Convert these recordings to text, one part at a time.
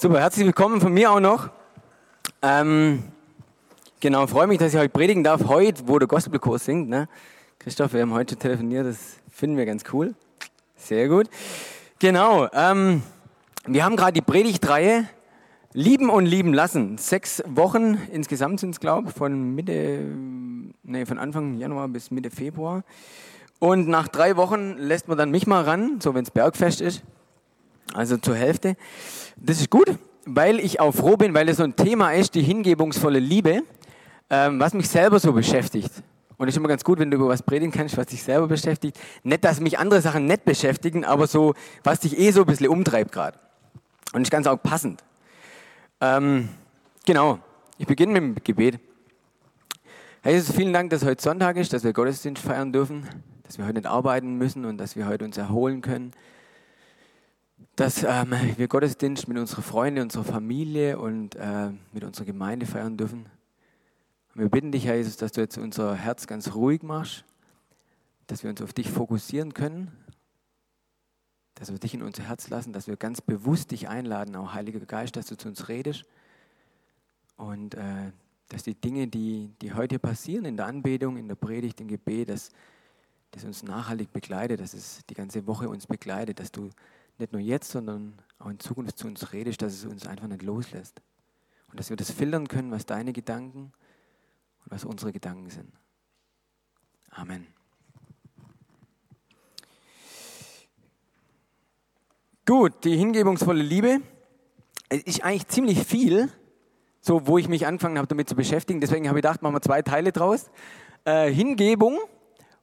Super, herzlich willkommen von mir auch noch. Ähm, genau, freue mich, dass ich heute predigen darf. Heute, wo der Gospelkurs singt. Ne? Christoph, wir haben heute telefoniert, das finden wir ganz cool. Sehr gut. Genau, ähm, wir haben gerade die Predigtreihe Lieben und Lieben lassen. Sechs Wochen insgesamt sind es, glaube ich, von Mitte, nee, von Anfang Januar bis Mitte Februar. Und nach drei Wochen lässt man dann mich mal ran, so wenn es Bergfest ist. Also zur Hälfte. Das ist gut, weil ich auch froh bin, weil es so ein Thema ist, die hingebungsvolle Liebe, ähm, was mich selber so beschäftigt. Und es ist immer ganz gut, wenn du über was predigen kannst, was dich selber beschäftigt. Nicht, dass mich andere Sachen nicht beschäftigen, aber so, was dich eh so ein bisschen umtreibt gerade. Und ist ganz auch passend. Ähm, genau, ich beginne mit dem Gebet. Herr Jesus, vielen Dank, dass heute Sonntag ist, dass wir Gottesdienst feiern dürfen, dass wir heute nicht arbeiten müssen und dass wir heute uns erholen können. Dass ähm, wir Gottesdienst mit unserer Freunde, unserer Familie und äh, mit unserer Gemeinde feiern dürfen. Und wir bitten dich, Herr Jesus, dass du jetzt unser Herz ganz ruhig machst, dass wir uns auf dich fokussieren können, dass wir dich in unser Herz lassen, dass wir ganz bewusst dich einladen, auch Heiliger Geist, dass du zu uns redest und äh, dass die Dinge, die, die heute passieren in der Anbetung, in der Predigt, im Gebet, dass das uns nachhaltig begleitet, dass es die ganze Woche uns begleitet, dass du nicht nur jetzt, sondern auch in Zukunft zu uns redest, dass es uns einfach nicht loslässt. Und dass wir das filtern können, was deine Gedanken und was unsere Gedanken sind. Amen. Gut, die hingebungsvolle Liebe ist eigentlich ziemlich viel, so wo ich mich angefangen habe damit zu beschäftigen. Deswegen habe ich gedacht, machen wir zwei Teile draus. Äh, Hingebung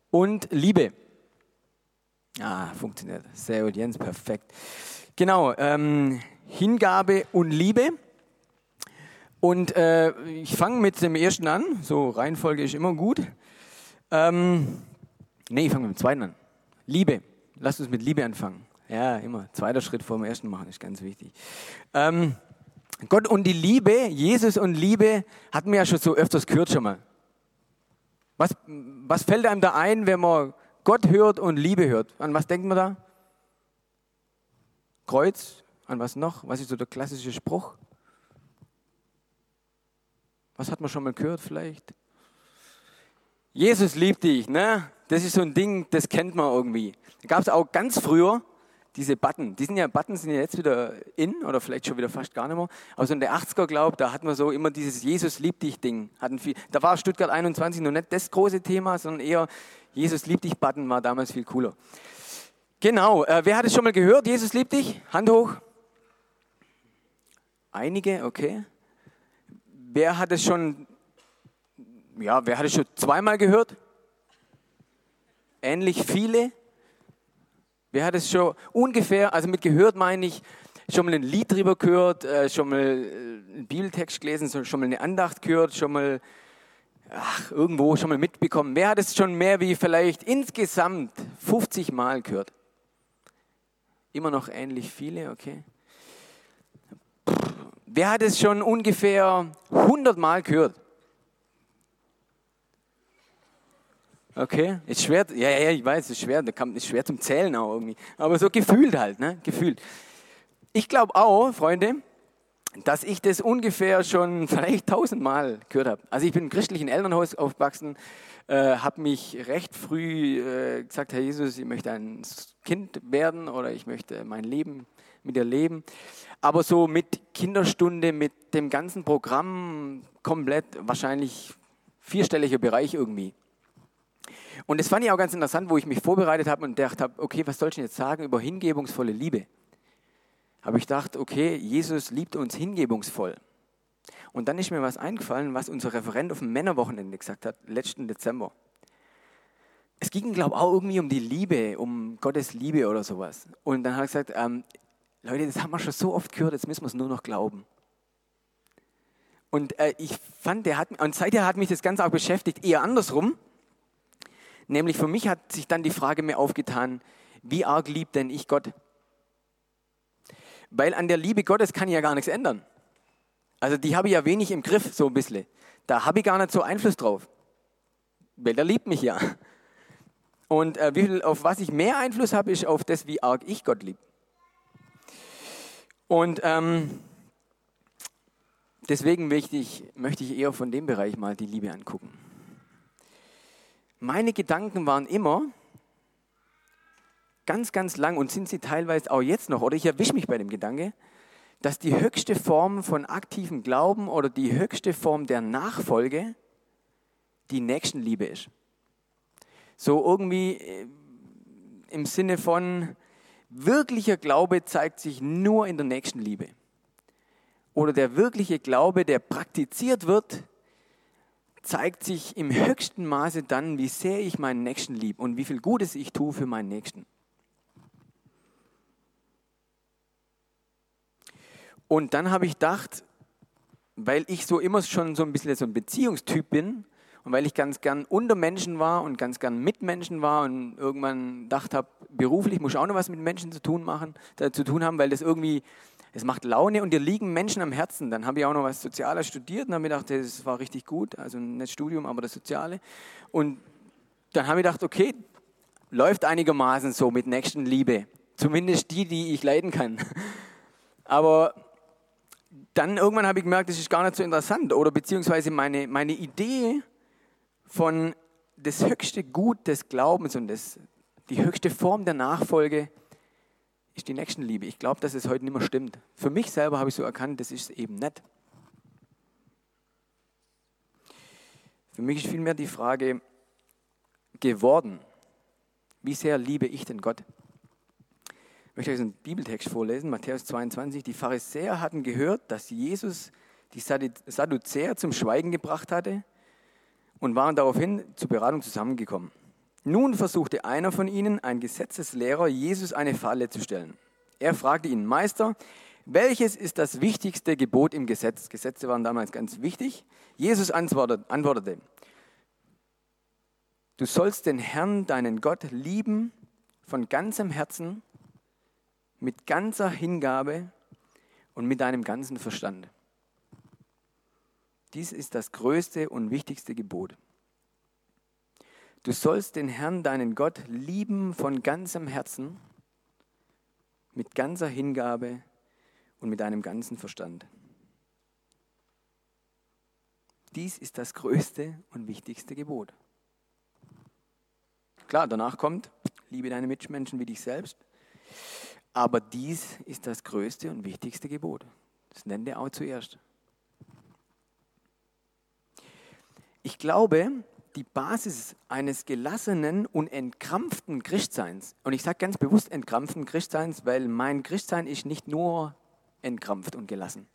und Liebe. Ah, funktioniert. Sehr gut, Jens, perfekt. Genau, ähm, Hingabe und Liebe. Und äh, ich fange mit dem ersten an. So, Reihenfolge ist immer gut. Ähm, nee, ich fange mit dem zweiten an. Liebe. Lass uns mit Liebe anfangen. Ja, immer. Zweiter Schritt vor dem ersten machen ist ganz wichtig. Ähm, Gott und die Liebe, Jesus und Liebe, hatten wir ja schon so öfters gehört schon mal. Was, was fällt einem da ein, wenn man Gott hört und Liebe hört? An was denkt man da? Kreuz? An was noch? Was ist so der klassische Spruch? Was hat man schon mal gehört vielleicht? Jesus liebt dich, ne? Das ist so ein Ding, das kennt man irgendwie. Da gab es auch ganz früher, diese Button, die sind ja, Button sind ja jetzt wieder in oder vielleicht schon wieder fast gar nicht mehr. Aber so in der 80er, glaube da hatten wir so immer dieses Jesus liebt dich Ding. Hatten viel, da war Stuttgart 21 noch nicht das große Thema, sondern eher Jesus liebt dich Button war damals viel cooler. Genau, äh, wer hat es schon mal gehört? Jesus liebt dich? Hand hoch. Einige, okay. Wer hat es schon, ja, wer hat es schon zweimal gehört? Ähnlich viele. Wer hat es schon ungefähr, also mit gehört meine ich, schon mal ein Lied drüber gehört, äh, schon mal äh, einen Bibeltext gelesen, schon mal eine Andacht gehört, schon mal ach, irgendwo schon mal mitbekommen. Wer hat es schon mehr wie vielleicht insgesamt 50 Mal gehört? Immer noch ähnlich viele, okay. Wer hat es schon ungefähr 100 Mal gehört? Okay, ist schwer, ja, ja, ich weiß, ist schwer, ist schwer zum Zählen auch irgendwie. Aber so gefühlt halt, ne? Gefühlt. Ich glaube auch, Freunde, dass ich das ungefähr schon vielleicht tausendmal gehört habe. Also ich bin im christlichen Elternhaus aufgewachsen, äh, habe mich recht früh äh, gesagt, Herr Jesus, ich möchte ein Kind werden oder ich möchte mein Leben mit dir leben. Aber so mit Kinderstunde, mit dem ganzen Programm komplett wahrscheinlich vierstelliger Bereich irgendwie. Und das fand ich auch ganz interessant, wo ich mich vorbereitet habe und gedacht habe, okay, was soll ich denn jetzt sagen über hingebungsvolle Liebe? Habe ich gedacht, okay, Jesus liebt uns hingebungsvoll. Und dann ist mir was eingefallen, was unser Referent auf dem Männerwochenende gesagt hat, letzten Dezember. Es ging, glaube ich, auch irgendwie um die Liebe, um Gottes Liebe oder sowas. Und dann hat er gesagt, ähm, Leute, das haben wir schon so oft gehört, jetzt müssen wir es nur noch glauben. Und äh, ich fand, der hat, und seither hat mich das Ganze auch beschäftigt, eher andersrum. Nämlich für mich hat sich dann die Frage mir aufgetan, wie arg liebt denn ich Gott? Weil an der Liebe Gottes kann ich ja gar nichts ändern. Also die habe ich ja wenig im Griff, so ein bisschen. Da habe ich gar nicht so Einfluss drauf. Weil der liebt mich ja. Und äh, viel, auf was ich mehr Einfluss habe, ist auf das, wie arg ich Gott liebe. Und ähm, deswegen möchte möchte ich eher von dem Bereich mal die Liebe angucken. Meine Gedanken waren immer ganz, ganz lang und sind sie teilweise auch jetzt noch, oder ich erwische mich bei dem Gedanke, dass die höchste Form von aktivem Glauben oder die höchste Form der Nachfolge die Nächstenliebe ist. So irgendwie äh, im Sinne von, wirklicher Glaube zeigt sich nur in der Nächstenliebe. Oder der wirkliche Glaube, der praktiziert wird, zeigt sich im höchsten Maße dann, wie sehr ich meinen Nächsten liebe und wie viel Gutes ich tue für meinen Nächsten. Und dann habe ich gedacht, weil ich so immer schon so ein bisschen so ein Beziehungstyp bin und weil ich ganz gern unter Menschen war und ganz gern mit Menschen war und irgendwann dachte habe, beruflich muss ich auch noch was mit Menschen zu tun machen, äh, zu tun haben, weil das irgendwie, es macht Laune und dir liegen Menschen am Herzen. Dann habe ich auch noch was Soziales studiert und habe mir gedacht, das war richtig gut, also nicht Studium, aber das Soziale. Und dann habe ich gedacht, okay, läuft einigermaßen so mit Nächstenliebe. Zumindest die, die ich leiden kann. Aber dann irgendwann habe ich gemerkt, das ist gar nicht so interessant. Oder beziehungsweise meine, meine Idee von das höchste Gut des Glaubens und das, die höchste Form der Nachfolge ist die Nächstenliebe. Ich glaube, dass es heute nicht mehr stimmt. Für mich selber habe ich so erkannt, das ist eben nicht. Für mich ist vielmehr die Frage geworden, wie sehr liebe ich denn Gott? Ich möchte euch einen Bibeltext vorlesen, Matthäus 22. Die Pharisäer hatten gehört, dass Jesus die Sadduzäer zum Schweigen gebracht hatte und waren daraufhin zur Beratung zusammengekommen. Nun versuchte einer von ihnen, ein Gesetzeslehrer, Jesus eine Falle zu stellen. Er fragte ihn, Meister, welches ist das wichtigste Gebot im Gesetz? Gesetze waren damals ganz wichtig. Jesus antwortete, du sollst den Herrn, deinen Gott, lieben von ganzem Herzen, mit ganzer Hingabe und mit deinem ganzen Verstand. Dies ist das größte und wichtigste Gebot. Du sollst den Herrn, deinen Gott, lieben von ganzem Herzen, mit ganzer Hingabe und mit deinem ganzen Verstand. Dies ist das größte und wichtigste Gebot. Klar, danach kommt, liebe deine Mitmenschen wie dich selbst. Aber dies ist das größte und wichtigste Gebot. Das nennt er auch zuerst. Ich glaube, die Basis eines gelassenen und entkrampften Christseins, und ich sage ganz bewusst entkrampften Christseins, weil mein Christsein ist nicht nur entkrampft und gelassen.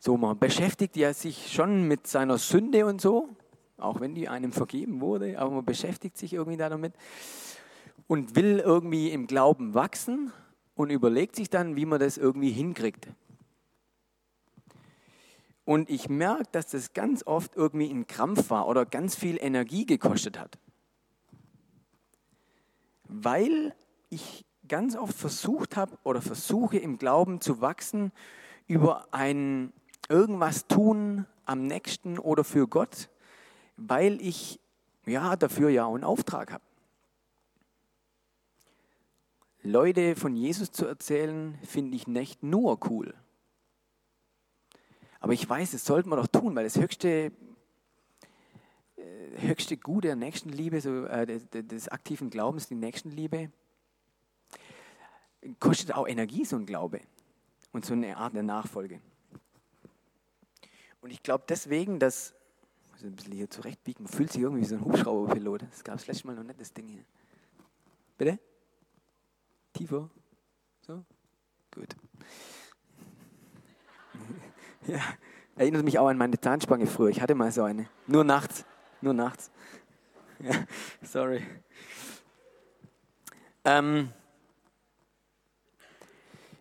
So, man beschäftigt ja sich schon mit seiner Sünde und so, auch wenn die einem vergeben wurde, aber man beschäftigt sich irgendwie damit und will irgendwie im Glauben wachsen und überlegt sich dann, wie man das irgendwie hinkriegt. Und ich merke, dass das ganz oft irgendwie ein Krampf war oder ganz viel Energie gekostet hat. Weil ich ganz oft versucht habe oder versuche im Glauben zu wachsen über ein irgendwas tun am nächsten oder für Gott, weil ich ja dafür ja einen Auftrag habe. Leute von Jesus zu erzählen, finde ich nicht nur cool. Aber ich weiß, das sollte man doch tun, weil das höchste, äh, höchste Gut der Nächstenliebe, so, äh, des, aktiven Glaubens, die Nächstenliebe, kostet auch Energie, so ein Glaube und so eine Art der Nachfolge. Und ich glaube deswegen, dass, also ein bisschen hier zurechtbiegen, fühlt sich irgendwie wie so ein Hubschrauberpilot. Das gab es letztes Mal noch nicht, das Ding hier. Bitte? Tiefer? So? Gut. Ja, erinnert mich auch an meine Zahnspange früher. Ich hatte mal so eine. Nur nachts. Nur nachts. Ja, sorry. Ähm,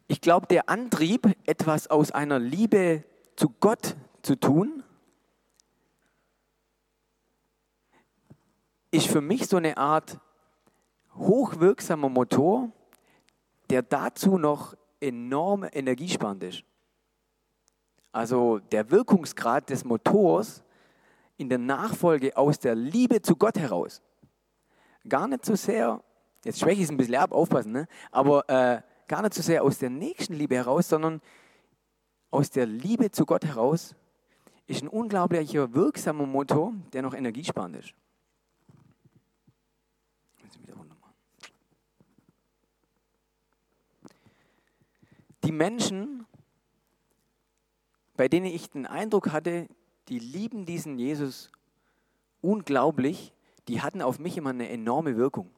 ich glaube, der Antrieb, etwas aus einer Liebe zu Gott zu tun, ist für mich so eine Art hochwirksamer Motor, der dazu noch enorm energiesparend ist. Also der Wirkungsgrad des Motors in der Nachfolge aus der Liebe zu Gott heraus. Gar nicht so sehr, jetzt schwäche ich es ein bisschen ab, aufpassen, ne? aber äh, gar nicht so sehr aus der nächsten Liebe heraus, sondern aus der Liebe zu Gott heraus ist ein unglaublicher wirksamer Motor, der noch energiesparend ist. Die Menschen, bei denen ich den Eindruck hatte, die lieben diesen Jesus unglaublich, die hatten auf mich immer eine enorme Wirkung.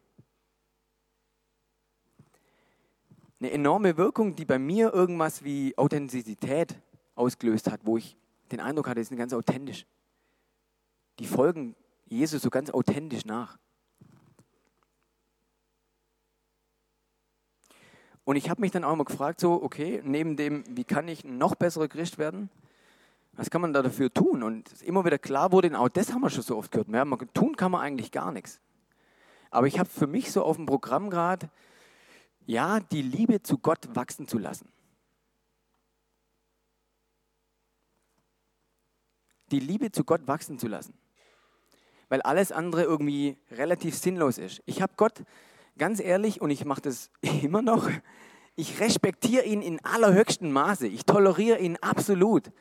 Eine enorme Wirkung, die bei mir irgendwas wie Authentizität ausgelöst hat, wo ich den Eindruck hatte, die sind ganz authentisch. Die folgen Jesus so ganz authentisch nach. Und ich habe mich dann auch mal gefragt, so, okay, neben dem, wie kann ich noch besserer Christ werden, was kann man da dafür tun? Und immer wieder klar wurde, auch das haben wir schon so oft gehört, ja, tun kann man eigentlich gar nichts. Aber ich habe für mich so auf dem Programm gerade, ja, die Liebe zu Gott wachsen zu lassen. Die Liebe zu Gott wachsen zu lassen. Weil alles andere irgendwie relativ sinnlos ist. Ich habe Gott ganz ehrlich, und ich mache das immer noch, ich respektiere ihn in allerhöchstem Maße. Ich toleriere ihn absolut.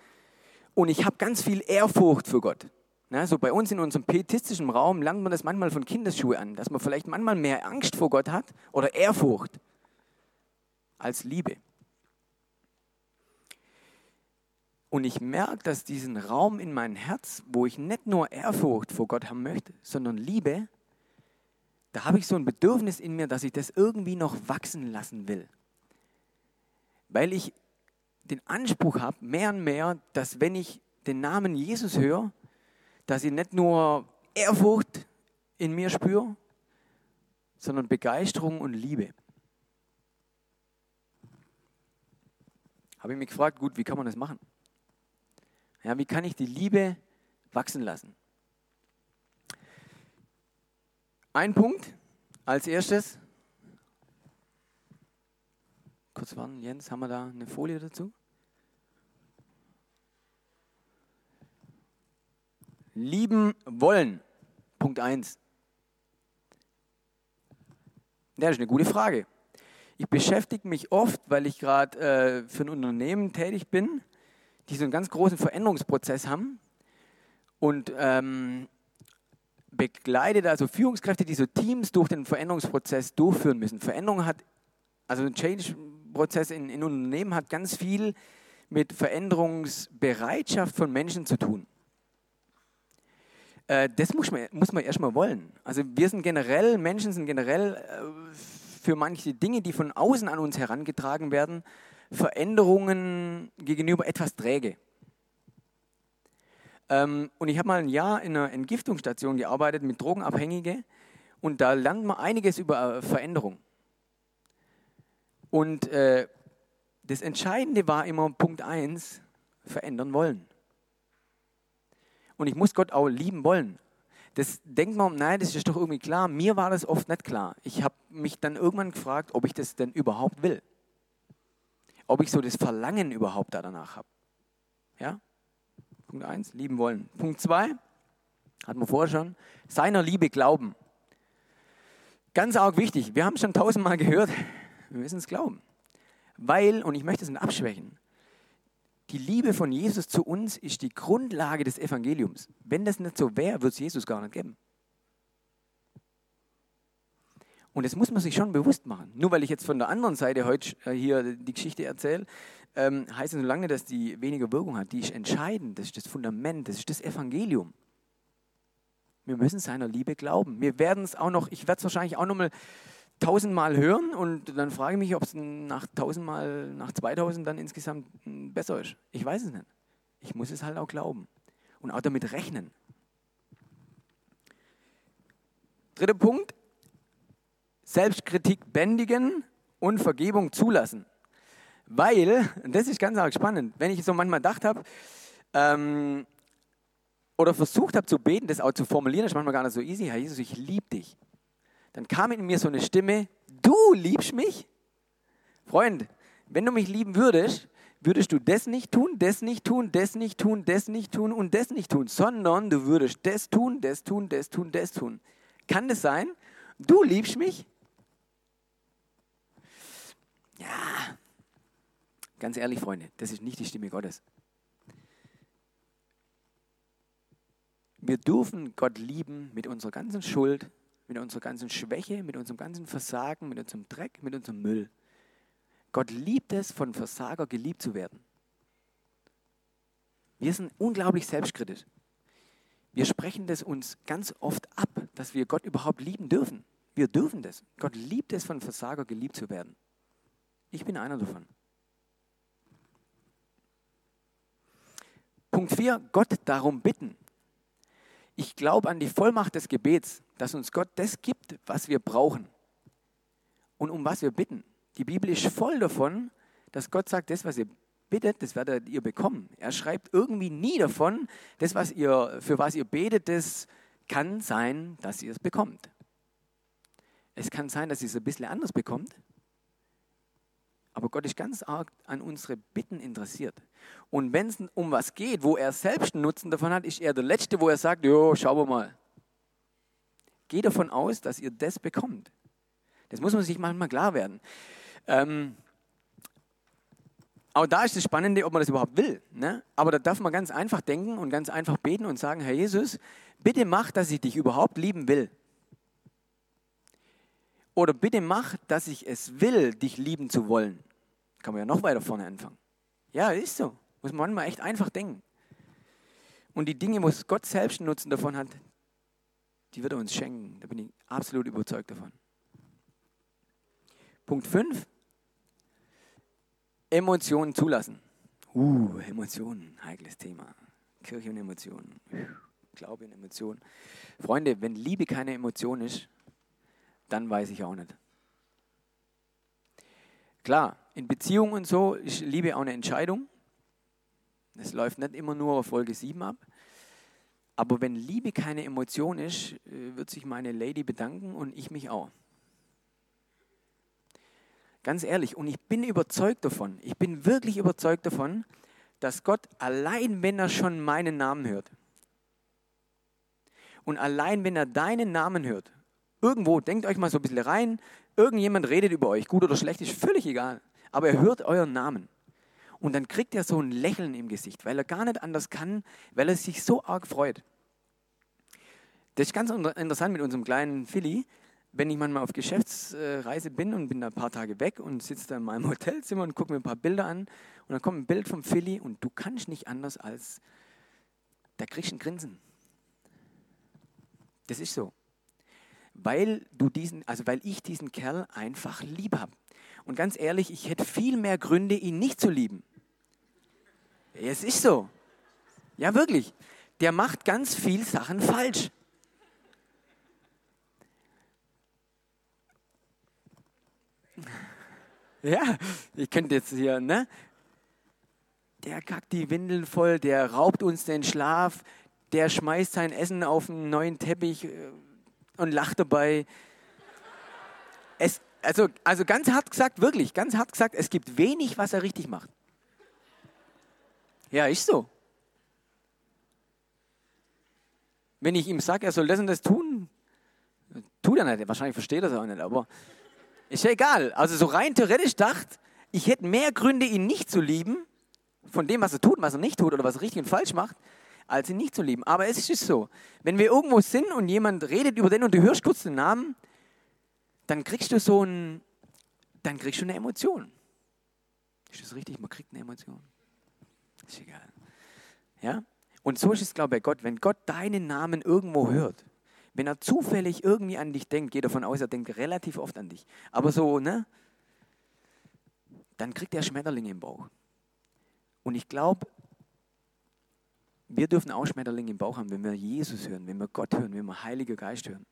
Und ich habe ganz viel Ehrfurcht für Gott. Na, so bei uns in unserem pietistischen Raum lernt man das manchmal von Kindesschuhe an, dass man vielleicht manchmal mehr Angst vor Gott hat oder Ehrfurcht als Liebe. Und ich merke, dass diesen Raum in mein Herz, wo ich nicht nur Ehrfurcht vor Gott haben möchte, sondern Liebe, da habe ich so ein Bedürfnis in mir, dass ich das irgendwie noch wachsen lassen will. Weil ich den Anspruch habe, mehr und mehr, dass wenn ich den Namen Jesus höre, dass ich nicht nur Ehrfurcht in mir spüre, sondern Begeisterung und Liebe. Habe ich mich gefragt, gut, wie kann man das machen? Ja, wie kann ich die Liebe wachsen lassen? Ein Punkt als erstes. Kurz warten, Jens, haben wir da eine Folie dazu? Lieben wollen. Punkt 1. Das ist eine gute Frage. Ich beschäftige mich oft, weil ich gerade äh, für ein Unternehmen tätig bin, die so einen ganz großen Veränderungsprozess haben. Und ähm, begleitet also Führungskräfte, die so Teams durch den Veränderungsprozess durchführen müssen. Veränderung hat, also ein Change-Prozess in, in Unternehmen hat ganz viel mit Veränderungsbereitschaft von Menschen zu tun. Äh, das muss man, muss man erstmal wollen. Also wir sind generell, Menschen sind generell äh, für manche Dinge, die von außen an uns herangetragen werden, Veränderungen gegenüber etwas träge. Ähm, und ich habe mal ein Jahr in einer Entgiftungsstation gearbeitet mit Drogenabhängigen und da lernt man einiges über äh, Veränderung. Und äh, das Entscheidende war immer Punkt 1, verändern wollen. Und ich muss Gott auch lieben wollen. Das denkt man, nein, das ist doch irgendwie klar. Mir war das oft nicht klar. Ich habe mich dann irgendwann gefragt, ob ich das denn überhaupt will. Ob ich so das Verlangen überhaupt danach habe. Ja? Punkt 1, lieben wollen. Punkt 2, hatten wir vorher schon, seiner Liebe glauben. Ganz arg wichtig, wir haben es schon tausendmal gehört, wir müssen es glauben. Weil, und ich möchte es nicht abschwächen, die Liebe von Jesus zu uns ist die Grundlage des Evangeliums. Wenn das nicht so wäre, würde es Jesus gar nicht geben. Und das muss man sich schon bewusst machen. Nur weil ich jetzt von der anderen Seite heute äh, hier die Geschichte erzähle, ähm, heißt es so lange, dass die weniger Wirkung hat. Die ist entscheidend, das ist das Fundament, das ist das Evangelium. Wir müssen seiner Liebe glauben. Wir werden es auch noch, ich werde es wahrscheinlich auch noch mal tausendmal hören und dann frage ich mich, ob es nach tausendmal, nach 2000 dann insgesamt besser ist. Ich weiß es nicht. Ich muss es halt auch glauben und auch damit rechnen. Dritter Punkt, Selbstkritik bändigen und Vergebung zulassen. Weil, das ist ganz arg spannend, wenn ich so manchmal gedacht habe, ähm, oder versucht habe zu beten, das auch zu formulieren, ist manchmal gar nicht so easy, Herr Jesus, ich liebe dich. Dann kam in mir so eine Stimme, du liebst mich? Freund, wenn du mich lieben würdest, würdest du das nicht tun, das nicht tun, das nicht tun, das nicht tun und das nicht tun, sondern du würdest das tun, das tun, das tun, das tun. Kann das sein? Du liebst mich? Ja, Ganz ehrlich, Freunde, das ist nicht die Stimme Gottes. Wir dürfen Gott lieben mit unserer ganzen Schuld, mit unserer ganzen Schwäche, mit unserem ganzen Versagen, mit unserem Dreck, mit unserem Müll. Gott liebt es, von Versager geliebt zu werden. Wir sind unglaublich selbstkritisch. Wir sprechen das uns ganz oft ab, dass wir Gott überhaupt lieben dürfen. Wir dürfen das. Gott liebt es, von Versager geliebt zu werden. Ich bin einer davon. Punkt 4, Gott darum bitten. Ich glaube an die Vollmacht des Gebets, dass uns Gott das gibt, was wir brauchen und um was wir bitten. Die Bibel ist voll davon, dass Gott sagt, das, was ihr bittet, das werdet ihr bekommen. Er schreibt irgendwie nie davon, das, was ihr, für was ihr betet, das kann sein, dass ihr es bekommt. Es kann sein, dass ihr es ein bisschen anders bekommt, aber Gott ist ganz arg an unsere Bitten interessiert. Und wenn es um was geht, wo er selbst einen Nutzen davon hat, ist er der Letzte, wo er sagt, jo, schauen wir mal. Geh davon aus, dass ihr das bekommt. Das muss man sich manchmal klar werden. Ähm, aber da ist das Spannende, ob man das überhaupt will. Ne? Aber da darf man ganz einfach denken und ganz einfach beten und sagen, Herr Jesus, bitte mach, dass ich dich überhaupt lieben will. Oder bitte mach, dass ich es will, dich lieben zu wollen. Kann man ja noch weiter vorne anfangen. Ja, ist so. Muss man manchmal echt einfach denken. Und die Dinge, wo Gott selbst Nutzen davon hat, die wird er uns schenken. Da bin ich absolut überzeugt davon. Punkt 5. Emotionen zulassen. Uh, Emotionen, heikles Thema. Kirche und Emotionen. Glaube und Emotionen. Freunde, wenn Liebe keine Emotion ist, dann weiß ich auch nicht. Klar, in Beziehungen und so ist Liebe auch eine Entscheidung. Es läuft nicht immer nur auf Folge 7 ab. Aber wenn Liebe keine Emotion ist, äh, wird sich meine Lady bedanken und ich mich auch. Ganz ehrlich, und ich bin überzeugt davon, ich bin wirklich überzeugt davon, dass Gott allein, wenn er schon meinen Namen hört, und allein, wenn er deinen Namen hört, irgendwo, denkt euch mal so ein bisschen rein, irgendjemand redet über euch, gut oder schlecht, ist völlig egal, aber er hört euren Namen. Und dann kriegt er so ein Lächeln im Gesicht, weil er gar nicht anders kann, weil er sich so arg freut. Das ist ganz interessant mit unserem kleinen Philly wenn ich manchmal auf Geschäftsreise bin und bin da ein paar Tage weg und sitze da in meinem Hotelzimmer und gucke mir ein paar Bilder an und dann kommt ein Bild vom Philly und du kannst nicht anders als, da kriegst du ein Grinsen. Das ist so. Weil du diesen, also weil ich diesen Kerl einfach lieb habe. Und ganz ehrlich, ich hätte viel mehr Gründe, ihn nicht zu lieben. Es ist so. Ja, wirklich. Der macht ganz viel Sachen falsch. Ja, ich könnte jetzt hier, ne? Der kackt die Windeln voll, der raubt uns den Schlaf, der schmeißt sein Essen auf einen neuen Teppich äh, und lacht dabei. Es, also, also ganz hart gesagt, wirklich, ganz hart gesagt, es gibt wenig, was er richtig macht. Ja, ist so. Wenn ich ihm sage, er soll das und das tun, tut er nicht. Wahrscheinlich versteht er es auch nicht, aber ist ja egal. Also so rein theoretisch dacht, ich hätte mehr Gründe, ihn nicht zu lieben, von dem, was er tut, was er nicht tut oder was er richtig und falsch macht, als ihn nicht zu lieben. Aber es ist so, wenn wir irgendwo sind und jemand redet über den und du hörst kurz den Namen, dann kriegst du so ein, dann kriegst du eine Emotion. Ist das richtig? Man kriegt eine Emotion. Ist egal. Ja? Und so ist es, glaube ich, bei Gott. Wenn Gott deinen Namen irgendwo hört, wenn er zufällig irgendwie an dich denkt, geht davon aus, er denkt relativ oft an dich. Aber so, ne? Dann kriegt er Schmetterlinge im Bauch. Und ich glaube, wir dürfen auch Schmetterlinge im Bauch haben, wenn wir Jesus hören, wenn wir Gott hören, wenn wir Heiliger Geist hören.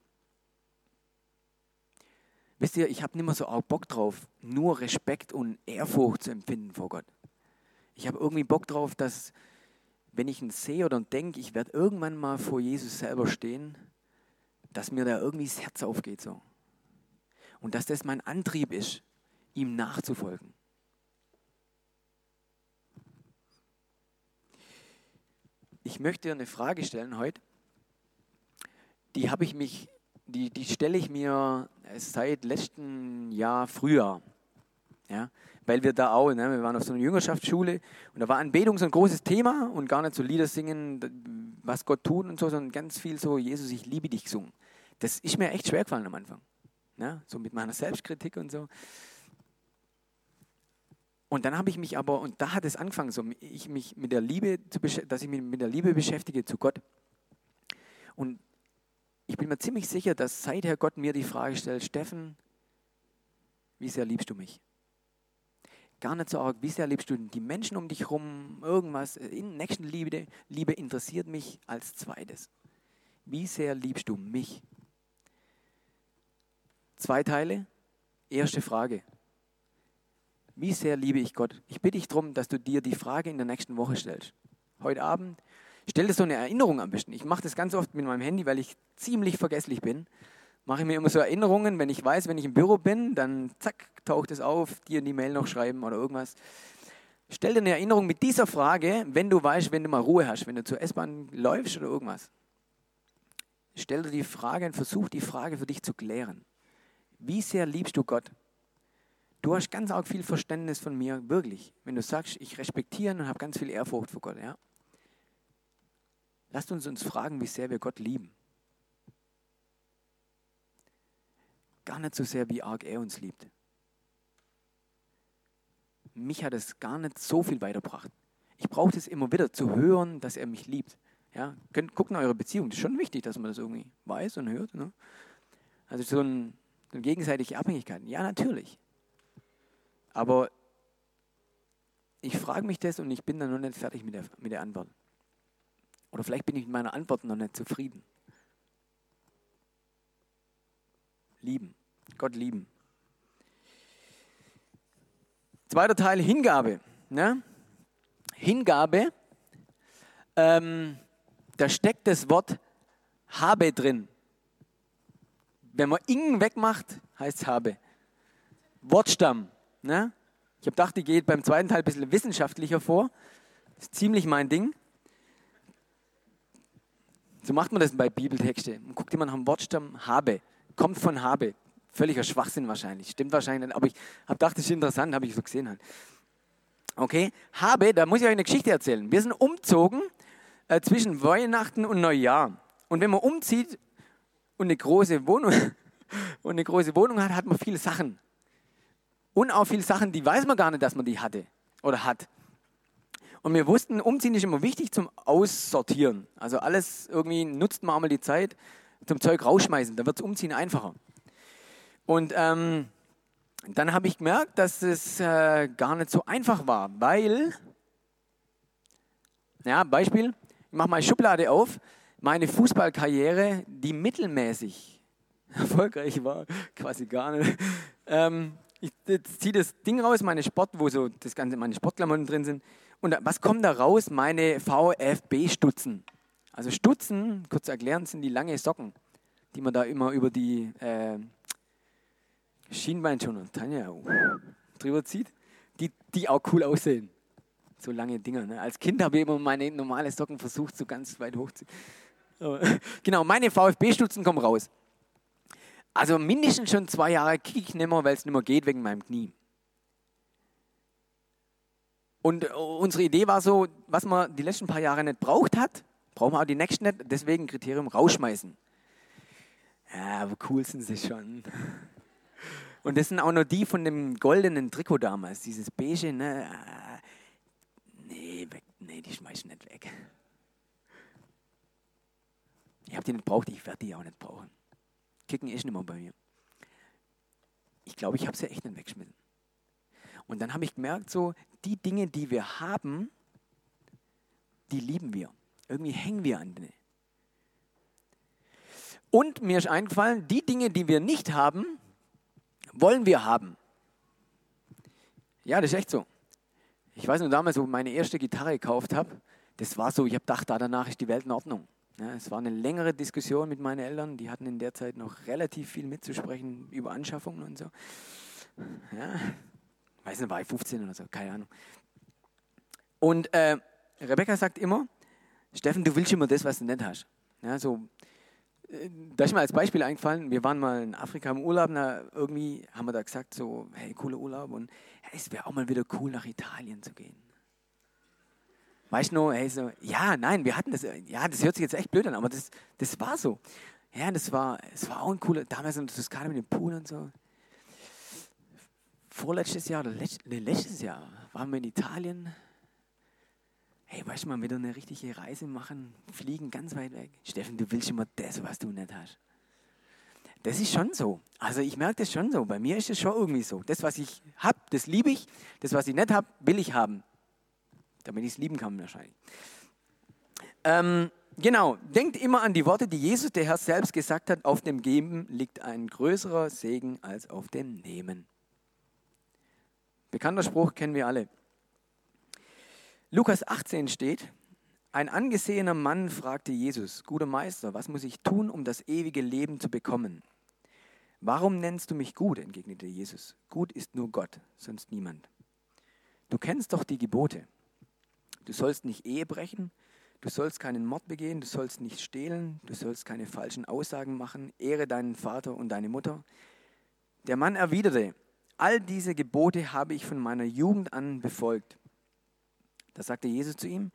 Wisst ihr, ich habe nicht mehr so auch Bock drauf, nur Respekt und Ehrfurcht zu empfinden vor Gott. Ich habe irgendwie Bock drauf, dass, wenn ich ihn sehe oder denke, ich werde irgendwann mal vor Jesus selber stehen dass mir da irgendwie das Herz aufgeht so. Und dass das mein Antrieb ist, ihm nachzufolgen. Ich möchte eine Frage stellen heute. Die habe ich mich, die, die stelle ich mir seit letztem Jahr Frühjahr. Ja? Weil wir da auch, ne, wir waren auf so einer Jüngerschaftsschule und da war Anbetung so ein großes Thema und gar nicht so Lieder singen, was Gott tut und so, sondern ganz viel so, Jesus, ich liebe dich gesungen. Das ist mir echt schwer gefallen am Anfang. Ja? So mit meiner Selbstkritik und so. Und dann habe ich mich aber, und da hat es angefangen, so, ich mich mit der Liebe zu, dass ich mich mit der Liebe beschäftige zu Gott. Und ich bin mir ziemlich sicher, dass seither Gott mir die Frage stellt, Steffen, wie sehr liebst du mich? Gar nicht so arg, wie sehr liebst du die Menschen um dich herum, irgendwas, in Nächstenliebe Liebe interessiert mich als zweites. Wie sehr liebst du mich? Zwei Teile. Erste Frage. Wie sehr liebe ich Gott? Ich bitte dich darum, dass du dir die Frage in der nächsten Woche stellst. Heute Abend. Stell dir so eine Erinnerung am besten. Ich mache das ganz oft mit meinem Handy, weil ich ziemlich vergesslich bin. Mache ich mir immer so Erinnerungen, wenn ich weiß, wenn ich im Büro bin, dann zack, taucht es auf, dir die Mail noch schreiben oder irgendwas. Stell dir eine Erinnerung mit dieser Frage, wenn du weißt, wenn du mal Ruhe hast, wenn du zur S-Bahn läufst oder irgendwas. Stell dir die Frage und versuch die Frage für dich zu klären. Wie sehr liebst du Gott? Du hast ganz arg viel Verständnis von mir, wirklich. Wenn du sagst, ich respektiere und habe ganz viel Ehrfurcht vor Gott. Ja? Lasst uns uns fragen, wie sehr wir Gott lieben. Gar nicht so sehr, wie arg er uns liebt. Mich hat es gar nicht so viel weitergebracht. Ich brauche das immer wieder zu hören, dass er mich liebt. Ja, könnt, guckt nach eurer Beziehung. Das ist schon wichtig, dass man das irgendwie weiß und hört. Ne? Also so, ein, so eine gegenseitige Abhängigkeit. Ja, natürlich. Aber ich frage mich das und ich bin dann noch nicht fertig mit der, mit der Antwort. Oder vielleicht bin ich mit meiner Antwort noch nicht zufrieden. Lieben. Gott lieben. Zweiter Teil, Hingabe. Ne? Hingabe, ähm, da steckt das Wort habe drin. Wenn man ing wegmacht, heißt es habe. Wortstamm. Ne? Ich habe gedacht, die geht beim zweiten Teil ein bisschen wissenschaftlicher vor. Das ist ziemlich mein Ding. So macht man das bei Bibeltexte. Man guckt immer nach dem Wortstamm habe. Kommt von habe. Völliger Schwachsinn wahrscheinlich. Stimmt wahrscheinlich nicht. Aber ich habe gedacht, das ist interessant, habe ich so gesehen halt. Okay, habe, da muss ich euch eine Geschichte erzählen. Wir sind umzogen äh, zwischen Weihnachten und Neujahr. Und wenn man umzieht und eine große Wohnung und eine große Wohnung hat, hat man viele Sachen. Und auch viele Sachen, die weiß man gar nicht, dass man die hatte oder hat. Und wir wussten, Umziehen ist immer wichtig zum Aussortieren. Also alles irgendwie nutzt man einmal die Zeit zum Zeug rausschmeißen. Da wird das Umziehen einfacher. Und ähm, dann habe ich gemerkt, dass es äh, gar nicht so einfach war, weil, ja, Beispiel, ich mache mal Schublade auf, meine Fußballkarriere, die mittelmäßig erfolgreich war, quasi gar nicht, ähm, ich ziehe das Ding raus, meine Sport, wo so das ganze, meine Sportklamotten drin sind. Und was kommt da raus? Meine VfB-Stutzen. Also Stutzen, kurz erklären, sind die lange Socken, die man da immer über die äh, Schienbeinschoner, Tanja, uh, drüber zieht, die, die auch cool aussehen. So lange Dinger. Ne? Als Kind habe ich immer meine normale Socken versucht, so ganz weit hochzuziehen. genau, meine VfB-Stutzen kommen raus. Also mindestens schon zwei Jahre kicke ich nicht mehr, weil es nicht mehr geht wegen meinem Knie. Und äh, unsere Idee war so, was man die letzten paar Jahre nicht braucht hat, brauchen wir auch die nächsten nicht, deswegen Kriterium rausschmeißen. Ja, aber cool sind sie schon. Und das sind auch noch die von dem goldenen Trikot damals, dieses beige, ne? Nee, weg, nee, die schmeiß ich nicht weg. Ich habe die nicht braucht, ich werde die auch nicht brauchen. Kicken ist nicht mehr bei mir. Ich glaube, ich habe sie echt nicht weggeschmissen. Und dann habe ich gemerkt, so, die Dinge, die wir haben, die lieben wir. Irgendwie hängen wir an denen. Und mir ist eingefallen, die Dinge, die wir nicht haben, wollen wir haben. Ja, das ist echt so. Ich weiß nur damals, wo ich meine erste Gitarre gekauft habe, das war so, ich habe gedacht, da danach ist die Welt in Ordnung. Ja, es war eine längere Diskussion mit meinen Eltern, die hatten in der Zeit noch relativ viel mitzusprechen über Anschaffungen und so. Ja, weiß nicht, war ich 15 oder so, keine Ahnung. Und äh, Rebecca sagt immer, Steffen, du willst immer das, was du nicht hast. Ja, so, da ist mir als Beispiel eingefallen, wir waren mal in Afrika im Urlaub, na, irgendwie haben wir da gesagt, so, hey, cooler Urlaub und hey, es wäre auch mal wieder cool, nach Italien zu gehen. Weißt du noch, hey, so, ja, nein, wir hatten das, ja, das hört sich jetzt echt blöd an, aber das, das war so. Ja, das war, es war auch ein cooler, damals in der Toskana mit dem Pool und so. Vorletztes Jahr oder letzt, nee, letztes Jahr waren wir in Italien. Hey, weißt du mal, wieder eine richtige Reise machen, fliegen ganz weit weg. Steffen, du willst immer das, was du nicht hast. Das ist schon so. Also ich merke das schon so. Bei mir ist es schon irgendwie so. Das, was ich habe, das liebe ich. Das, was ich nicht habe, will ich haben. Damit ich es lieben kann wahrscheinlich. Ähm, genau, denkt immer an die Worte, die Jesus, der Herr selbst gesagt hat, auf dem Geben liegt ein größerer Segen als auf dem Nehmen. Bekannter Spruch kennen wir alle. Lukas 18 steht, ein angesehener Mann fragte Jesus, guter Meister, was muss ich tun, um das ewige Leben zu bekommen? Warum nennst du mich gut? entgegnete Jesus. Gut ist nur Gott, sonst niemand. Du kennst doch die Gebote. Du sollst nicht Ehe brechen, du sollst keinen Mord begehen, du sollst nicht stehlen, du sollst keine falschen Aussagen machen, ehre deinen Vater und deine Mutter. Der Mann erwiderte, all diese Gebote habe ich von meiner Jugend an befolgt. Da sagte Jesus zu ihm,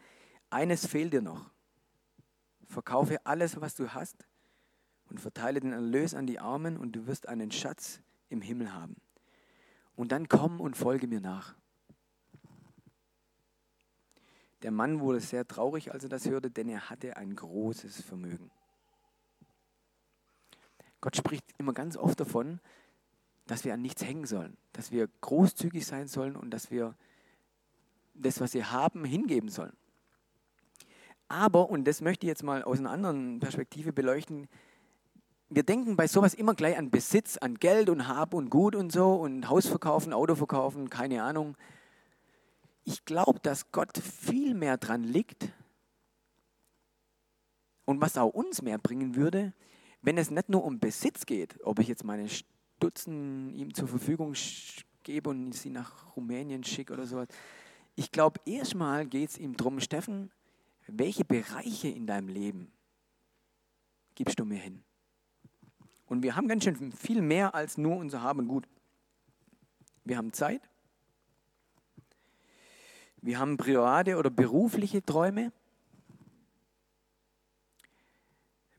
eines fehlt dir noch. Verkaufe alles, was du hast und verteile den Erlös an die Armen und du wirst einen Schatz im Himmel haben. Und dann komm und folge mir nach. Der Mann wurde sehr traurig, als er das hörte, denn er hatte ein großes Vermögen. Gott spricht immer ganz oft davon, dass wir an nichts hängen sollen, dass wir großzügig sein sollen und dass wir das, was wir haben, hingeben sollen. Aber, und das möchte ich jetzt mal aus einer anderen Perspektive beleuchten, wir denken bei sowas immer gleich an Besitz, an Geld und Hab und Gut und so und Haus verkaufen, Auto verkaufen, keine Ahnung. Ich glaube, dass Gott viel mehr dran liegt und was auch uns mehr bringen würde, wenn es nicht nur um Besitz geht, ob ich jetzt meine Stutzen ihm zur Verfügung gebe und sie nach Rumänien schicke oder sowas. Ich glaube, erstmal geht es ihm darum, Steffen, welche Bereiche in deinem Leben gibst du mir hin? Und wir haben ganz schön viel mehr als nur unser Haben gut. Wir haben Zeit, wir haben private oder berufliche Träume.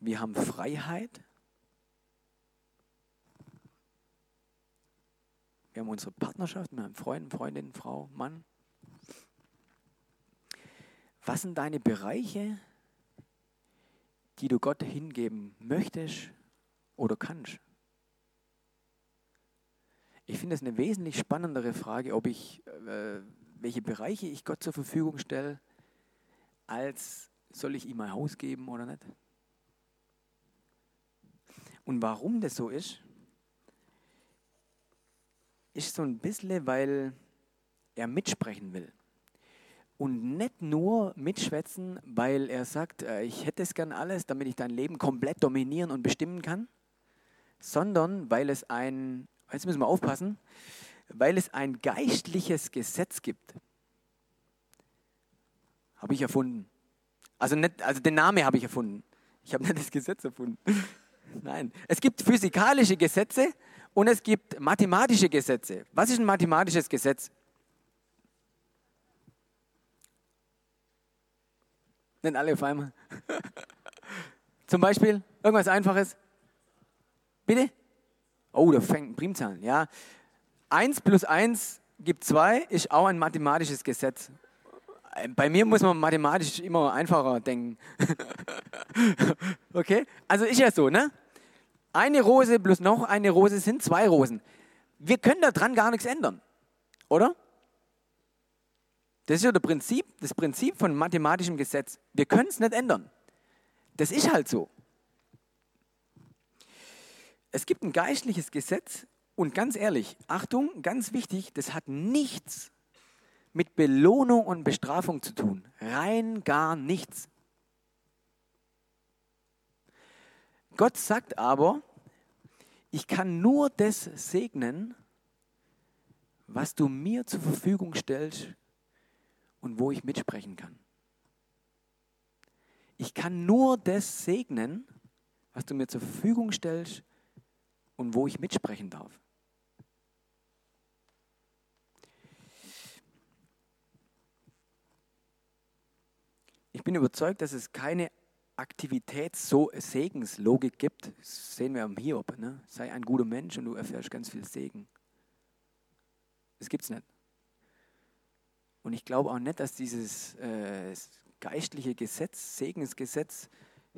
Wir haben Freiheit. Wir haben unsere Partnerschaft, wir haben Freund, Freundin, Frau, Mann. Was sind deine Bereiche, die du Gott hingeben möchtest oder kannst? Ich finde es eine wesentlich spannendere Frage, ob ich äh, welche Bereiche ich Gott zur Verfügung stelle, als soll ich ihm mein Haus geben oder nicht. Und warum das so ist, ist so ein bisschen, weil er mitsprechen will. Und nicht nur mitschwätzen, weil er sagt, äh, ich hätte es gern alles, damit ich dein Leben komplett dominieren und bestimmen kann, sondern weil es ein, jetzt müssen wir aufpassen, weil es ein geistliches Gesetz gibt. Habe ich erfunden. Also, nicht, also den Namen habe ich erfunden. Ich habe nicht das Gesetz erfunden. Nein. Es gibt physikalische Gesetze und es gibt mathematische Gesetze. Was ist ein mathematisches Gesetz? Nicht alle auf einmal. Zum Beispiel irgendwas Einfaches. Bitte? Oh, da fängt Primzahlen. Ja. 1 plus 1 gibt 2 ist auch ein mathematisches Gesetz. Bei mir muss man mathematisch immer einfacher denken. okay? Also ist ja so, ne? Eine Rose plus noch eine Rose sind zwei Rosen. Wir können daran gar nichts ändern, oder? Das ist ja das Prinzip, das Prinzip von mathematischem Gesetz. Wir können es nicht ändern. Das ist halt so. Es gibt ein geistliches Gesetz und ganz ehrlich, Achtung, ganz wichtig, das hat nichts mit Belohnung und Bestrafung zu tun. Rein gar nichts. Gott sagt aber, ich kann nur das segnen, was du mir zur Verfügung stellst und wo ich mitsprechen kann. Ich kann nur das segnen, was du mir zur Verfügung stellst und wo ich mitsprechen darf. Ich bin überzeugt, dass es keine Aktivitäts-Segenslogik gibt. Das sehen wir am Hiob. Ne? Sei ein guter Mensch und du erfährst ganz viel Segen. Das gibt es nicht. Und ich glaube auch nicht, dass dieses äh, geistliche Gesetz, Segensgesetz,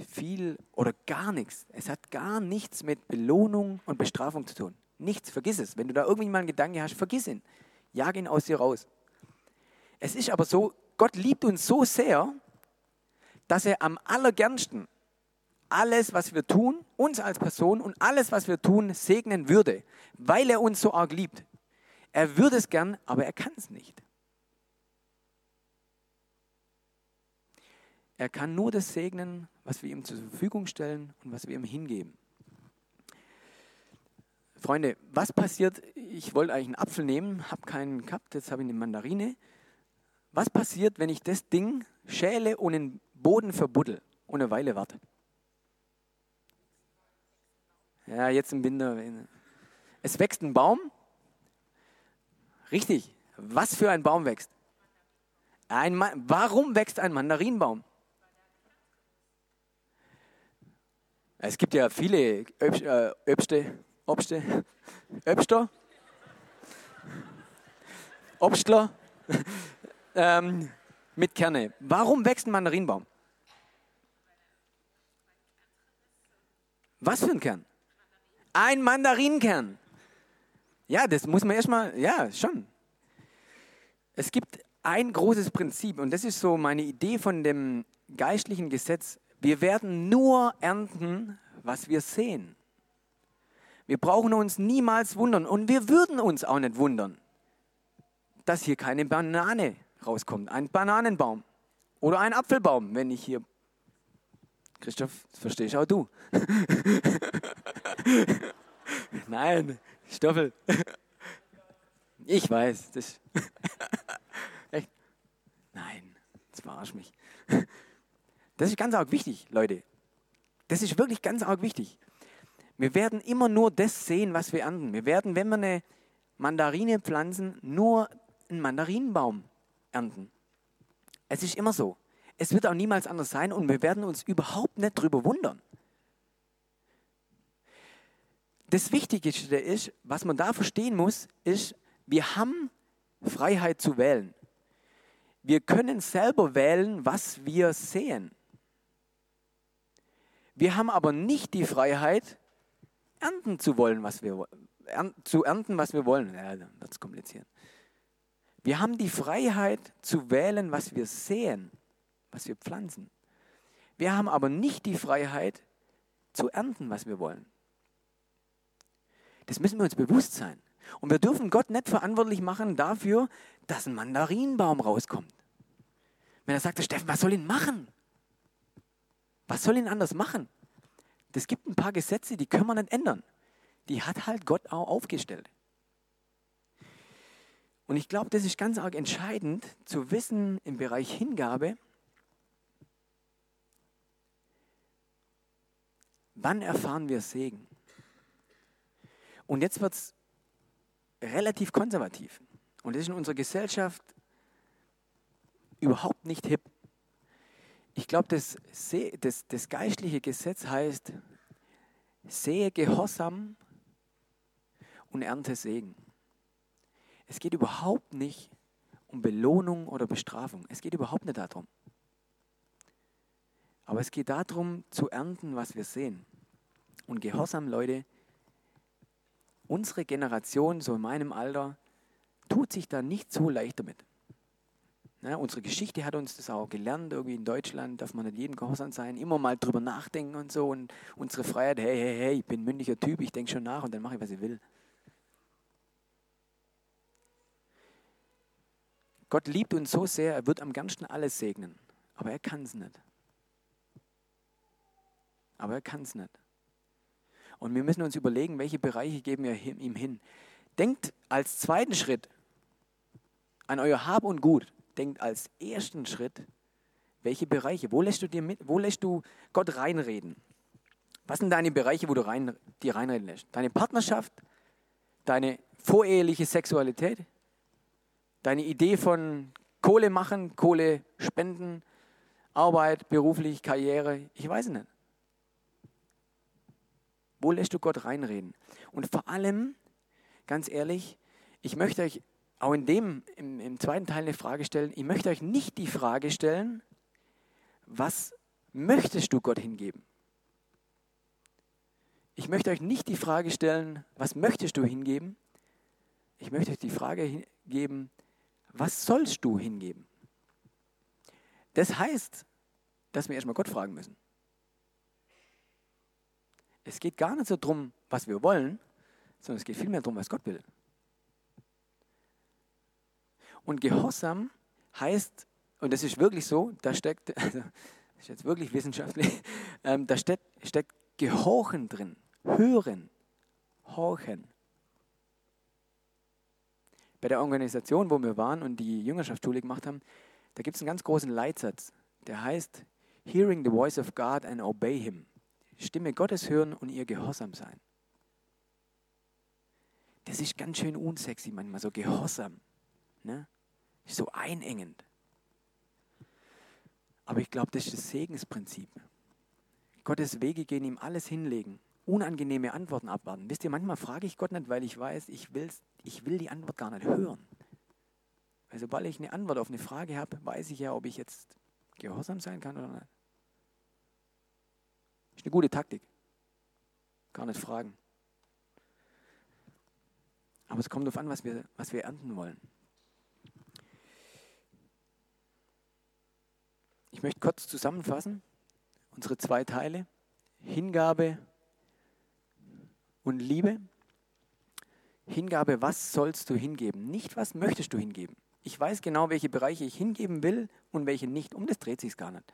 viel oder gar nichts, es hat gar nichts mit Belohnung und Bestrafung zu tun. Nichts, vergiss es. Wenn du da irgendwie mal einen Gedanke hast, vergiss ihn. Jag ihn aus dir raus. Es ist aber so, Gott liebt uns so sehr, dass er am allergernsten alles, was wir tun, uns als Person und alles, was wir tun, segnen würde, weil er uns so arg liebt. Er würde es gern, aber er kann es nicht. Er kann nur das segnen, was wir ihm zur Verfügung stellen und was wir ihm hingeben. Freunde, was passiert? Ich wollte eigentlich einen Apfel nehmen, habe keinen gehabt, jetzt habe ich eine Mandarine. Was passiert, wenn ich das Ding schäle und in den Boden verbuddel und eine Weile warte? Ja, jetzt im Winter. Es wächst ein Baum. Richtig. Was für ein Baum wächst? Ein Warum wächst ein Mandarinbaum? Es gibt ja viele Öbste, äh, Öbste, Obste, Öbster, Obstler ähm, mit Kerne. Warum wächst ein Mandarinbaum? Was für ein Kern? Ein Mandarinkern. Ja, das muss man erstmal, ja, schon. Es gibt ein großes Prinzip und das ist so meine Idee von dem geistlichen Gesetz. Wir werden nur ernten, was wir sehen. Wir brauchen uns niemals wundern und wir würden uns auch nicht wundern, dass hier keine Banane rauskommt, ein Bananenbaum oder ein Apfelbaum, wenn ich hier Christoph, das verstehst auch du. Nein, Stoffel. Ich weiß, das. Echt? Nein, das verarsch mich. Das ist ganz arg wichtig, Leute. Das ist wirklich ganz arg wichtig. Wir werden immer nur das sehen, was wir ernten. Wir werden, wenn wir eine Mandarine pflanzen, nur einen Mandarinenbaum ernten. Es ist immer so. Es wird auch niemals anders sein und wir werden uns überhaupt nicht darüber wundern. Das Wichtigste ist, was man da verstehen muss, ist, wir haben Freiheit zu wählen. Wir können selber wählen, was wir sehen. Wir haben aber nicht die Freiheit, ernten zu wollen, was wir zu ernten, was wir wollen. Ja, wird es kompliziert. Wir haben die Freiheit zu wählen, was wir sehen, was wir pflanzen. Wir haben aber nicht die Freiheit zu ernten, was wir wollen. Das müssen wir uns bewusst sein. Und wir dürfen Gott nicht verantwortlich machen dafür, dass ein Mandarinenbaum rauskommt. Wenn er sagt, Steffen, was soll ihn machen? Was soll ihn anders machen? Es gibt ein paar Gesetze, die können wir nicht ändern. Die hat halt Gott auch aufgestellt. Und ich glaube, das ist ganz arg entscheidend zu wissen im Bereich Hingabe, wann erfahren wir Segen. Und jetzt wird es relativ konservativ. Und das ist in unserer Gesellschaft überhaupt nicht hip. Ich glaube, das, das, das geistliche Gesetz heißt, sehe Gehorsam und ernte Segen. Es geht überhaupt nicht um Belohnung oder Bestrafung. Es geht überhaupt nicht darum. Aber es geht darum, zu ernten, was wir sehen. Und Gehorsam, Leute, unsere Generation, so in meinem Alter, tut sich da nicht so leicht damit. Ja, unsere Geschichte hat uns das auch gelernt. Irgendwie in Deutschland darf man nicht jedem gehorsam sein, immer mal drüber nachdenken und so. Und unsere Freiheit, hey, hey, hey, ich bin mündiger Typ, ich denke schon nach und dann mache ich, was ich will. Gott liebt uns so sehr, er wird am ganzen alles segnen. Aber er kann es nicht. Aber er kann es nicht. Und wir müssen uns überlegen, welche Bereiche geben wir ihm hin. Denkt als zweiten Schritt an euer Hab und Gut denkt als ersten Schritt, welche Bereiche, wo lässt du dir mit, wo lässt du Gott reinreden? Was sind deine Bereiche, wo du rein, die reinreden lässt? Deine Partnerschaft, deine voreheliche Sexualität, deine Idee von Kohle machen, Kohle spenden, Arbeit, beruflich, Karriere, ich weiß es nicht. Wo lässt du Gott reinreden? Und vor allem, ganz ehrlich, ich möchte euch auch in dem, im, im zweiten Teil eine Frage stellen. Ich möchte euch nicht die Frage stellen, was möchtest du Gott hingeben? Ich möchte euch nicht die Frage stellen, was möchtest du hingeben? Ich möchte euch die Frage geben, was sollst du hingeben? Das heißt, dass wir erstmal Gott fragen müssen. Es geht gar nicht so darum, was wir wollen, sondern es geht vielmehr darum, was Gott will. Und Gehorsam heißt, und das ist wirklich so, da steckt, also, das ist jetzt wirklich wissenschaftlich, ähm, da steckt, steckt Gehorchen drin, hören, horchen. Bei der Organisation, wo wir waren und die Jüngerschaftsschule gemacht haben, da gibt es einen ganz großen Leitsatz, der heißt, Hearing the voice of God and obey him. Stimme Gottes hören und ihr Gehorsam sein. Das ist ganz schön unsexy manchmal, so Gehorsam. Ne? So einengend. Aber ich glaube, das ist das Segensprinzip. Gottes Wege gehen ihm alles hinlegen. Unangenehme Antworten abwarten. Wisst ihr, manchmal frage ich Gott nicht, weil ich weiß, ich, will's, ich will die Antwort gar nicht hören. Weil sobald ich eine Antwort auf eine Frage habe, weiß ich ja, ob ich jetzt gehorsam sein kann oder nicht. Ist eine gute Taktik. Gar nicht fragen. Aber es kommt darauf an, was wir, was wir ernten wollen. Ich möchte kurz zusammenfassen, unsere zwei Teile, Hingabe und Liebe. Hingabe, was sollst du hingeben? Nicht, was möchtest du hingeben. Ich weiß genau, welche Bereiche ich hingeben will und welche nicht. Um das dreht sich gar nicht.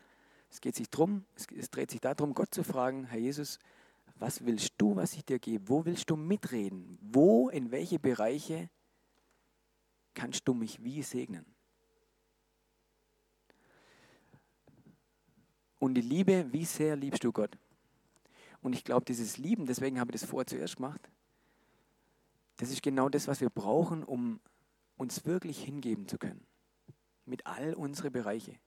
Es geht sich drum, es, dreht sich darum, Gott zu fragen, Herr Jesus, was willst du, was ich dir gebe? Wo willst du mitreden? Wo, in welche Bereiche kannst du mich wie segnen? Und die Liebe, wie sehr liebst du Gott? Und ich glaube, dieses Lieben, deswegen habe ich das vorher zuerst gemacht, das ist genau das, was wir brauchen, um uns wirklich hingeben zu können. Mit all unseren Bereichen.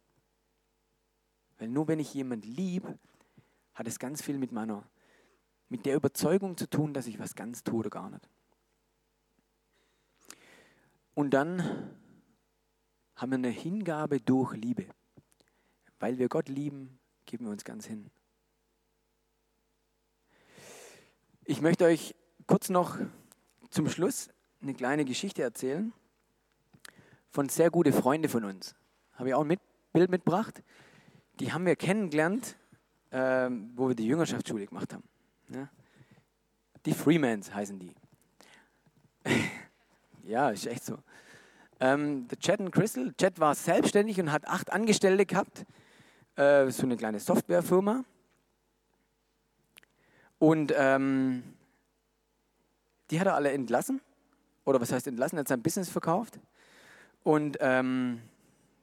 Weil nur wenn ich jemand liebe, hat es ganz viel mit meiner, mit der Überzeugung zu tun, dass ich was ganz tue oder gar nicht. Und dann haben wir eine Hingabe durch Liebe. Weil wir Gott lieben, geben wir uns ganz hin. Ich möchte euch kurz noch zum Schluss eine kleine Geschichte erzählen von sehr guten Freunden von uns. Habe ich auch ein Bild mitgebracht. Die haben wir kennengelernt, äh, wo wir die Jüngerschaftsschule gemacht haben. Ja? Die Freemans heißen die. ja, ist echt so. Ähm, der Chad und Crystal. Chad war selbstständig und hat acht Angestellte gehabt äh, so eine kleine Softwarefirma. Und ähm, die hat er alle entlassen. Oder was heißt entlassen? Er hat sein Business verkauft. Und ähm,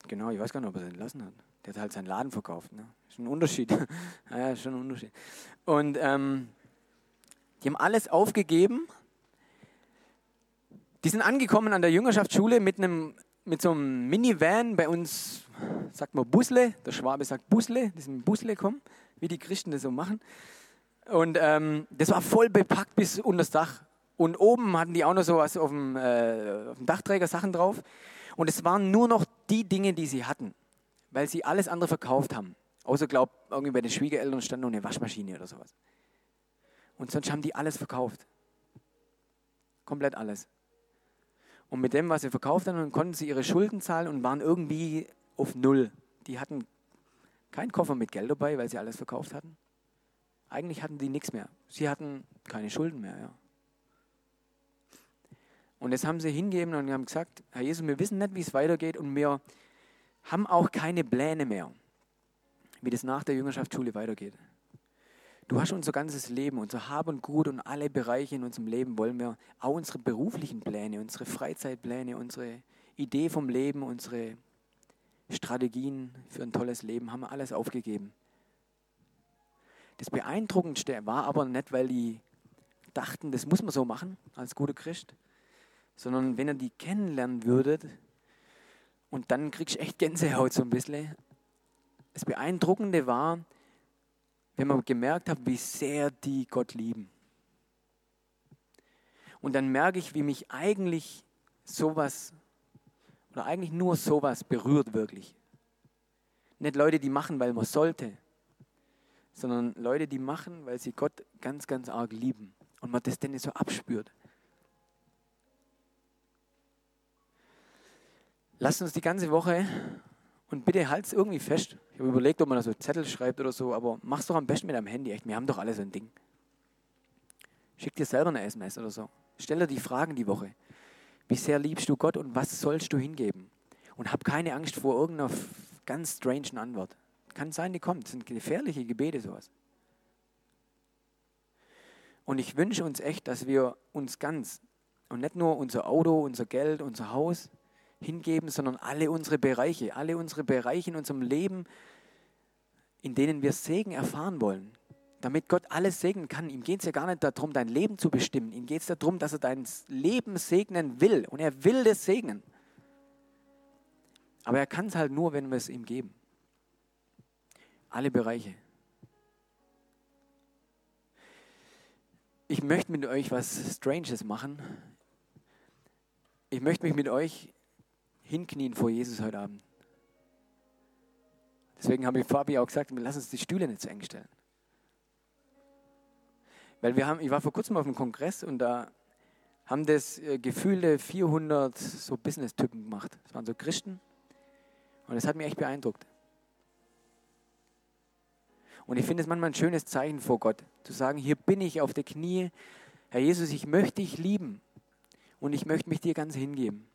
genau, ich weiß gar nicht, ob er es entlassen hat. Der hat halt seinen Laden verkauft. Ne? Ist ein Unterschied. ja, schon ein Unterschied. Und ähm, die haben alles aufgegeben. Die sind angekommen an der Jüngerschaftsschule mit einem mit so einem Minivan bei uns sagt man Busle, der Schwabe sagt Busle, die sind Busle kommen, wie die Christen das so machen. Und ähm, das war voll bepackt bis unter das Dach. Und oben hatten die auch noch so was auf dem, äh, auf dem Dachträger Sachen drauf. Und es waren nur noch die Dinge, die sie hatten, weil sie alles andere verkauft haben. Außer, glaub, irgendwie bei den Schwiegereltern stand noch eine Waschmaschine oder sowas. Und sonst haben die alles verkauft. Komplett alles. Und mit dem, was sie verkauft haben, konnten sie ihre Schulden zahlen und waren irgendwie auf Null. Die hatten keinen Koffer mit Geld dabei, weil sie alles verkauft hatten. Eigentlich hatten die nichts mehr. Sie hatten keine Schulden mehr. Ja. Und das haben sie hingegeben und haben gesagt, Herr Jesus, wir wissen nicht, wie es weitergeht und wir haben auch keine Pläne mehr, wie das nach der Jüngerschaftsschule weitergeht. Du hast unser ganzes Leben, unser Hab und Gut und alle Bereiche in unserem Leben wollen wir, auch unsere beruflichen Pläne, unsere Freizeitpläne, unsere Idee vom Leben, unsere Strategien für ein tolles Leben, haben wir alles aufgegeben. Das Beeindruckendste war aber nicht, weil die dachten, das muss man so machen als guter Christ, sondern wenn ihr die kennenlernen würdet, und dann kriegst du echt Gänsehaut so ein bisschen. Das Beeindruckende war, wenn man gemerkt hat, wie sehr die Gott lieben. Und dann merke ich, wie mich eigentlich sowas, oder eigentlich nur sowas berührt wirklich. Nicht Leute, die machen, weil man sollte, sondern Leute, die machen, weil sie Gott ganz, ganz arg lieben und man das denn so abspürt. Lasst uns die ganze Woche und bitte halt es irgendwie fest. Ich habe überlegt, ob man da so Zettel schreibt oder so, aber mach's doch am besten mit deinem Handy. Echt, wir haben doch alle so ein Ding. Schick dir selber eine SMS oder so. Stell dir die Fragen die Woche. Wie sehr liebst du Gott und was sollst du hingeben? Und hab keine Angst vor irgendeiner ganz strangen Antwort. Kann sein, die kommt. Das sind gefährliche Gebete, sowas. Und ich wünsche uns echt, dass wir uns ganz und nicht nur unser Auto, unser Geld, unser Haus, hingeben, sondern alle unsere Bereiche, alle unsere Bereiche in unserem Leben, in denen wir Segen erfahren wollen. Damit Gott alles segnen kann. Ihm geht es ja gar nicht darum, dein Leben zu bestimmen. Ihm geht es darum, dass er dein Leben segnen will. Und er will das segnen. Aber er kann es halt nur, wenn wir es ihm geben. Alle Bereiche. Ich möchte mit euch was Stranges machen. Ich möchte mich mit euch hinknien vor Jesus heute Abend. Deswegen habe ich Fabi auch gesagt, lass uns die Stühle nicht zu eng stellen. Weil wir haben, ich war vor kurzem auf einem Kongress und da haben das äh, gefühlte 400 so Business-Typen gemacht. Das waren so Christen und das hat mich echt beeindruckt. Und ich finde es manchmal ein schönes Zeichen vor Gott, zu sagen, hier bin ich auf der Knie, Herr Jesus, ich möchte dich lieben und ich möchte mich dir ganz hingeben.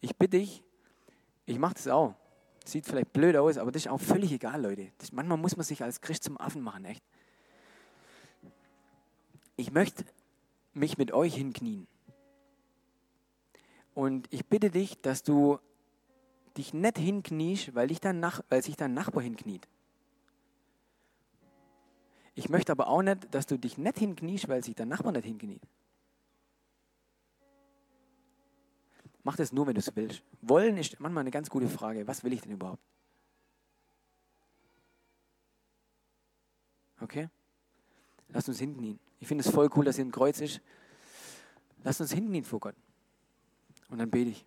Ich bitte dich, ich mache das auch. Sieht vielleicht blöd aus, aber das ist auch völlig egal, Leute. Das, manchmal muss man sich als Christ zum Affen machen, echt. Ich möchte mich mit euch hinknien. Und ich bitte dich, dass du dich nicht hinkniest, weil, dich dein Nach weil sich dein Nachbar hinkniet. Ich möchte aber auch nicht, dass du dich nicht hinkniest, weil sich dein Nachbar nicht hinkniet. Mach das nur, wenn du es willst. Wollen ist manchmal eine ganz gute Frage. Was will ich denn überhaupt? Okay? Lass uns hinknien. Ich finde es voll cool, dass hier ein Kreuz ist. Lass uns hinknien vor Gott. Und dann bete ich.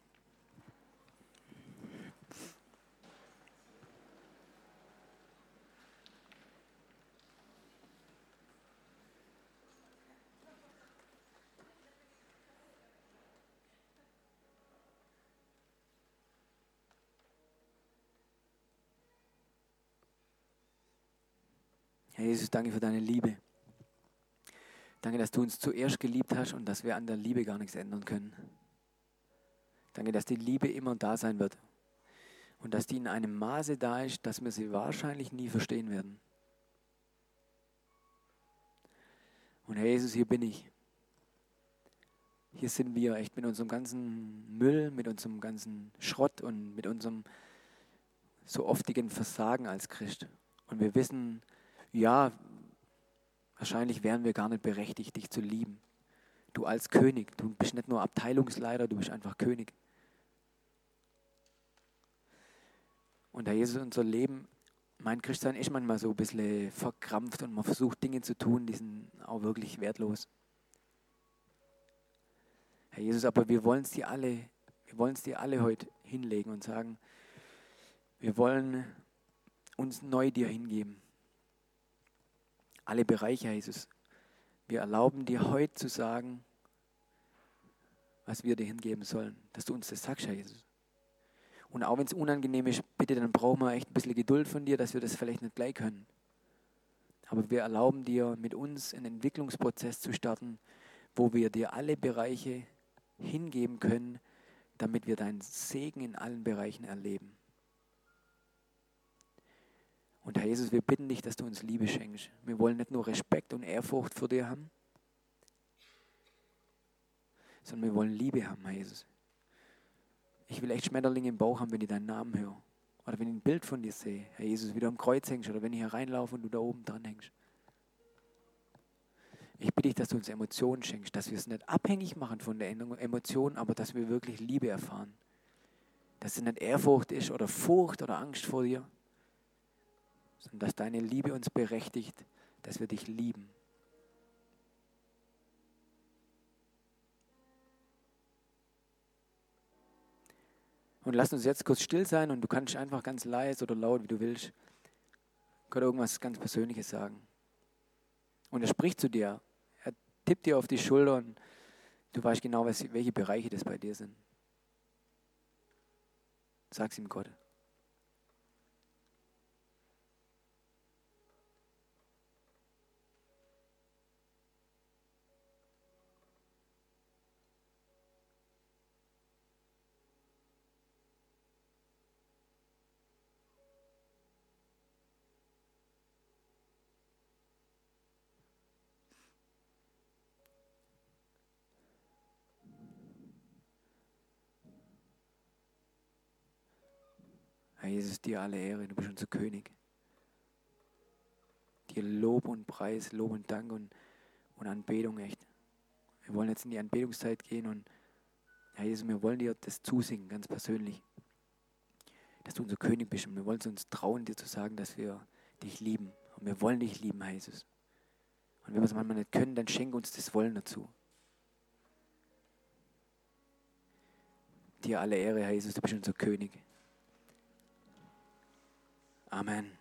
Herr Jesus, danke für deine Liebe. Danke, dass du uns zuerst geliebt hast und dass wir an der Liebe gar nichts ändern können. Danke, dass die Liebe immer da sein wird und dass die in einem Maße da ist, dass wir sie wahrscheinlich nie verstehen werden. Und Herr Jesus, hier bin ich. Hier sind wir echt mit unserem ganzen Müll, mit unserem ganzen Schrott und mit unserem so oftigen Versagen als Christ. Und wir wissen, ja, wahrscheinlich wären wir gar nicht berechtigt, dich zu lieben. Du als König, du bist nicht nur Abteilungsleiter, du bist einfach König. Und da Jesus unser Leben, mein Christsein ist manchmal so ein bisschen verkrampft und man versucht Dinge zu tun, die sind auch wirklich wertlos. Herr Jesus, aber wir wollen es dir alle, wir wollen es dir alle heute hinlegen und sagen, wir wollen uns neu dir hingeben alle Bereiche, Jesus. Wir erlauben dir heute zu sagen, was wir dir hingeben sollen, dass du uns das sagst, Herr Jesus. Und auch wenn es unangenehm ist, bitte, dann brauchen wir echt ein bisschen Geduld von dir, dass wir das vielleicht nicht gleich können. Aber wir erlauben dir, mit uns einen Entwicklungsprozess zu starten, wo wir dir alle Bereiche hingeben können, damit wir deinen Segen in allen Bereichen erleben. Und Herr Jesus, wir bitten dich, dass du uns Liebe schenkst. Wir wollen nicht nur Respekt und Ehrfurcht vor dir haben, sondern wir wollen Liebe haben, Herr Jesus. Ich will echt Schmetterlinge im Bauch haben, wenn ich deinen Namen höre. Oder wenn ich ein Bild von dir sehe, Herr Jesus, wie du am Kreuz hängst, oder wenn ich hier reinlaufe und du da oben dran hängst. Ich bitte dich, dass du uns Emotionen schenkst, dass wir es nicht abhängig machen von der Emotion, aber dass wir wirklich Liebe erfahren. Dass es nicht Ehrfurcht ist oder Furcht oder Angst vor dir, sondern dass deine Liebe uns berechtigt, dass wir dich lieben. Und lass uns jetzt kurz still sein und du kannst einfach ganz leise oder laut, wie du willst, Gott irgendwas ganz Persönliches sagen. Und er spricht zu dir. Er tippt dir auf die Schulter und du weißt genau, welche Bereiche das bei dir sind. Sag's ihm Gott. Herr Jesus, dir alle Ehre, du bist unser König. Dir Lob und Preis, Lob und Dank und, und Anbetung, echt. Wir wollen jetzt in die Anbetungszeit gehen und Herr Jesus, wir wollen dir das zusingen, ganz persönlich. Dass du unser König bist und wir wollen uns trauen, dir zu sagen, dass wir dich lieben. Und wir wollen dich lieben, Herr Jesus. Und wenn wir es manchmal nicht können, dann schenke uns das Wollen dazu. Dir alle Ehre, Herr Jesus, du bist unser König. Amen.